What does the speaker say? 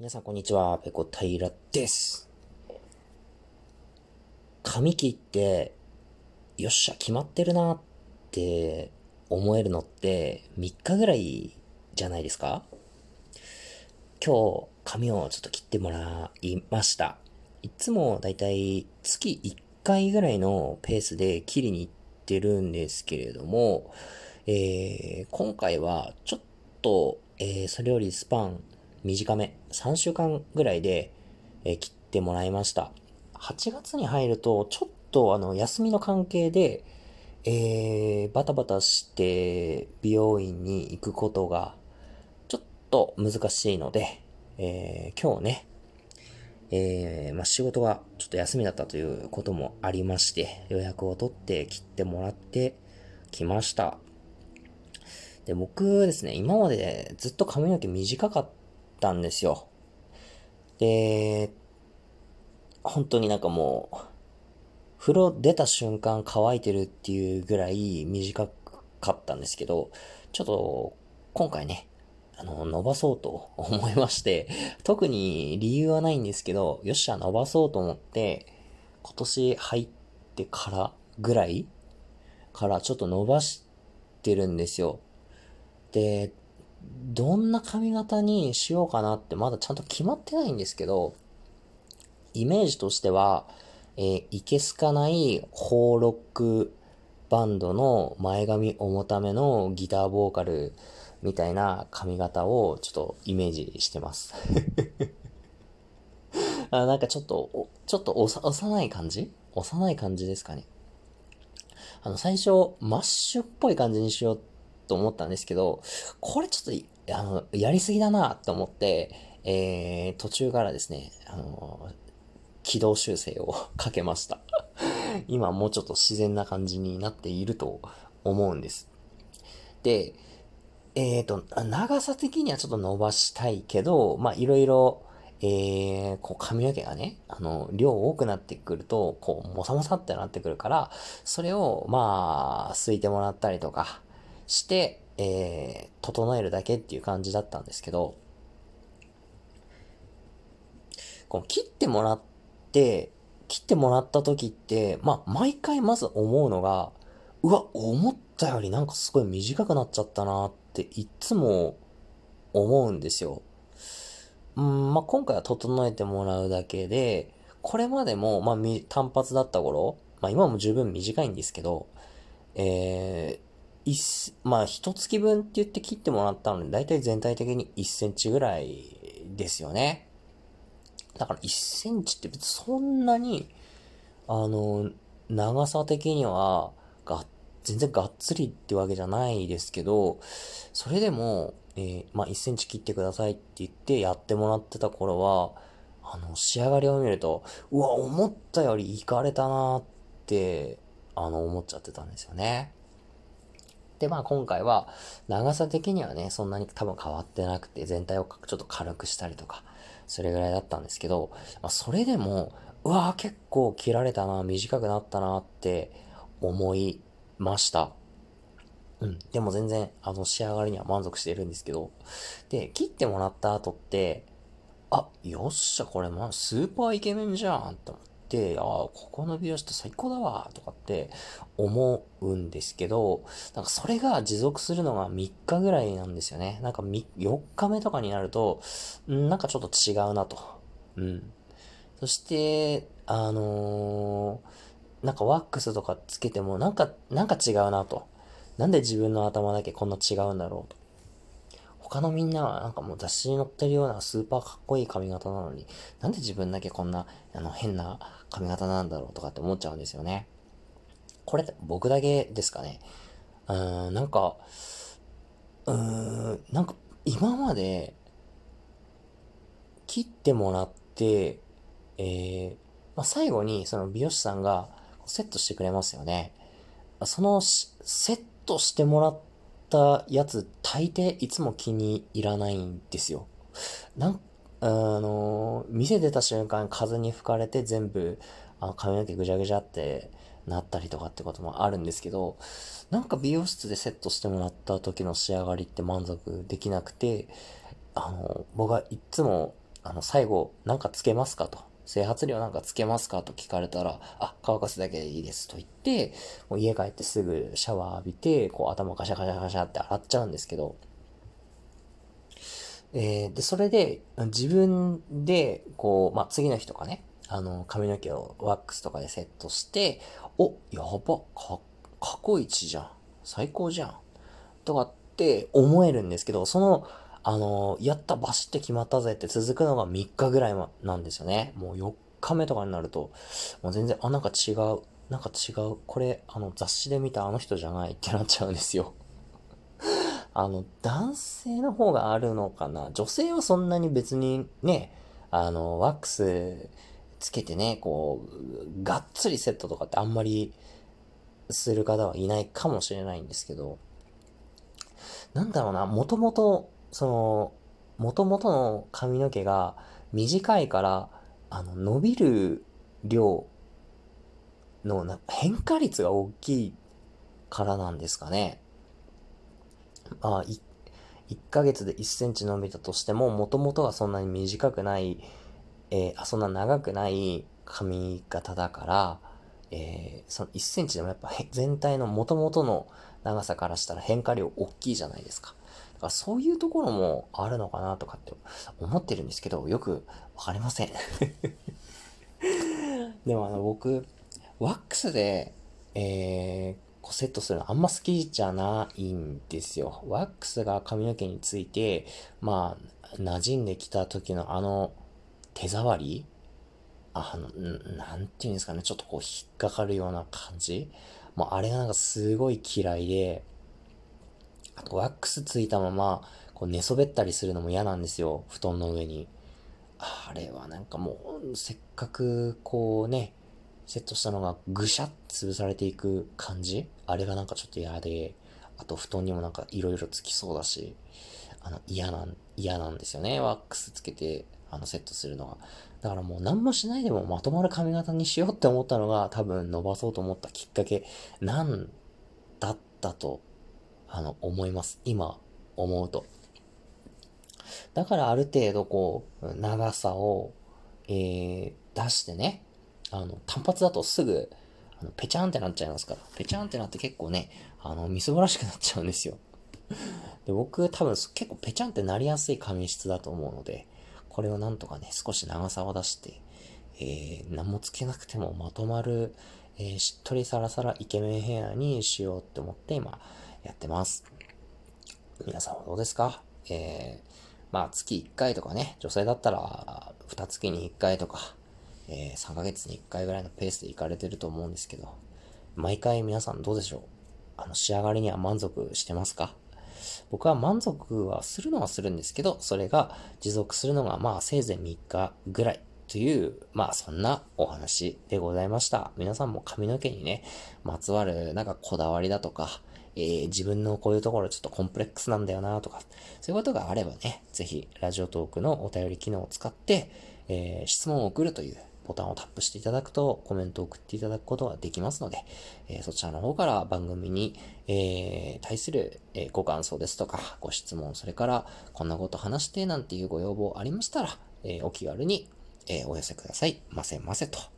皆さんこんにちは、ペコ平です。髪切って、よっしゃ、決まってるなって思えるのって3日ぐらいじゃないですか？今日、髪をちょっと切ってもらいました。いつもだいたい月1回ぐらいのペースで切りに行ってるんですけれども、えー、今回はちょっと、えー、それよりスパン短め、3週間ぐらいで、え、切ってもらいました。8月に入ると、ちょっとあの、休みの関係で、えー、バタバタして美容院に行くことが、ちょっと難しいので、えー、今日ね、えー、まあ、仕事がちょっと休みだったということもありまして、予約を取って切ってもらってきました。で、僕ですね、今までずっと髪の毛短かったんですよ。で、本当になんかもう、風呂出た瞬間乾いてるっていうぐらい短かったんですけど、ちょっと今回ね、あの、伸ばそうと思いまして、特に理由はないんですけど、よっしゃ、伸ばそうと思って、今年入ってからぐらいからちょっと伸ばしてるんですよ。で、どんな髪型にしようかなってまだちゃんと決まってないんですけど、イメージとしては、えー、いけすかないホーロックバンドの前髪重ためのギターボーカルみたいな髪型をちょっとイメージしてます あなんかちょっと、ちょっと幼い感じ？幼い感じですかね。あの、最初、マッシュっぽい感じにしようってと思ったんですけど、これちょっと、あの、やりすぎだなと思って、えー、途中からですね、あの、軌道修正をかけました。今もうちょっと自然な感じになっていると思うんです。で、えっ、ー、と、長さ的にはちょっと伸ばしたいけど、まあ、いろいろ、えー、こう髪の毛がね、あの、量多くなってくると、こう、もさもさってなってくるから、それを、まあ、すいてもらったりとか、して、えー、整えるだけっていう感じだったんですけど、この切ってもらって、切ってもらった時って、まあ、毎回まず思うのが、うわ、思ったよりなんかすごい短くなっちゃったなっていつも思うんですよ。うん、まあ、今回は整えてもらうだけで、これまでも、まあ、単発だった頃、まあ、今も十分短いんですけど、えー、一、まあ、一月分って言って切ってもらったので、だいたい全体的に1センチぐらいですよね。だから1センチって別にそんなに、あの、長さ的には、が、全然がっつりってわけじゃないですけど、それでも、えー、まあ、1センチ切ってくださいって言ってやってもらってた頃は、あの、仕上がりを見ると、うわ、思ったよりいかれたなって、あの、思っちゃってたんですよね。で、まあ今回は長さ的にはね、そんなに多分変わってなくて、全体をちょっと軽くしたりとか、それぐらいだったんですけど、まあ、それでも、うわぁ、結構切られたな、短くなったなって思いました。うん。でも全然、あの、仕上がりには満足しているんですけど、で、切ってもらった後って、あ、よっしゃ、これまあ、スーパーイケメンじゃんって思って、、ああ、ここの美容室最高だわ、とかって思うんですけど、なんかそれが持続するのが3日ぐらいなんですよね。なんか4日目とかになると、なんかちょっと違うなと。うん。そして、あのー、なんかワックスとかつけても、なんか、なんか違うなと。なんで自分の頭だけこんな違うんだろうと。他のみんなはなんかもう雑誌に載ってるようなスーパーかっこいい髪型なのに、なんで自分だけこんな、あの、変な髪型なんだろうとかって思っちゃうんですよね。これ僕だけですかね。うーん、なんか、うーん、なんか今まで切ってもらって、えー、まあ、最後にその美容師さんがセットしてくれますよね。そのセットしてもらっったやつ、大抵いつも気に入らないんですよ。なん、あの、店出た瞬間風に吹かれて全部、あ髪の毛ぐちゃぐちゃってなったりとかってこともあるんですけど、なんか美容室でセットしてもらった時の仕上がりって満足できなくて、あの、僕はいつも、あの、最後、なんかつけますかと。整髪料なんかつけますか？と聞かれたら、あ、乾かすだけでいいですと言って、もう家帰ってすぐシャワー浴びて、こう頭ガシャガシャガシャって洗っちゃうんですけど、えー、で、それで、自分で、こう、まあ、次の日とかね、あの、髪の毛をワックスとかでセットして、お、やば、か、過去一じゃん。最高じゃん。とかって思えるんですけど、その、あの、やったバシって決まったぜって続くのが3日ぐらいなんですよね。もう4日目とかになると、もう全然、あ、なんか違う、なんか違う、これ、あの、雑誌で見たあの人じゃないってなっちゃうんですよ。あの、男性の方があるのかな女性はそんなに別にね、あの、ワックスつけてね、こう、がっつりセットとかってあんまりする方はいないかもしれないんですけど、なんだろうな、もともとその、元々の髪の毛が短いから、あの、伸びる量のな変化率が大きいからなんですかね。まあ、1, 1ヶ月で1センチ伸びたとしても、元々がそんなに短くない、えー、あ、そんな長くない髪型だから、えー、その1センチでもやっぱ全体の元々の長さからしたら変化量大きいじゃないですか。かそういうところもあるのかなとかって思ってるんですけど、よくわかりません でもあの僕、ワックスで、えー、こうセットするのあんま好きじゃないんですよ。ワックスが髪の毛について、まあ、馴染んできた時のあの手触りあの、なんていうんですかね、ちょっとこう引っかかるような感じもうあれがなんかすごい嫌いで、あとワックスついたまま、こう寝そべったりするのも嫌なんですよ。布団の上に。あれはなんかもう、せっかくこうね、セットしたのがぐしゃっ潰されていく感じ？あれがなんかちょっと嫌で、あと布団にもなんか色々つきそうだし、あの嫌なん、嫌なんですよね。ワックスつけて、あのセットするのは。だからもう何もしないでもまとまる髪型にしようって思ったのが多分伸ばそうと思ったきっかけなんだったとあの、思います。今、思うと。だからある程度こう、長さを、えー、出してね、あの、単発だとすぐ、あの、ペチャンってなっちゃいますから。ペチャンってなって結構ね、あの、みすぼらしくなっちゃうんですよ。で、僕多分結構ペチャンってなりやすい髪質だと思うので、これをなんとかね、少し長さを出して、えー、何もつけなくてもまとまる、えー、しっとりサラサライケメンヘアにしようって思って今、やってます。皆さんはどうですか？えー、まあ月1回とかね、女性だったら2月に1回とか、えー、3ヶ月に1回ぐらいのペースで行かれてると思うんですけど、毎回皆さんどうでしょう？あの仕上がりには満足してますか？僕は満足はするのはするんですけど、それが持続するのがまあせいぜい3日ぐらいという、まあそんなお話でございました。皆さんも髪の毛にね、まつわるなんかこだわりだとか、えー、自分のこういうところちょっとコンプレックスなんだよなとか、そういうことがあればね、ぜひ、ラジオトークのお便り機能を使って、えー、質問を送るというボタンをタップしていただくとコメントを送っていただくことができますので、えー、そちらの方から番組に、えー、対する、えー、ご感想ですとか、ご質問、それからこんなこと話してなんていうご要望ありましたら、えお気軽に、えお寄せください。ませませと。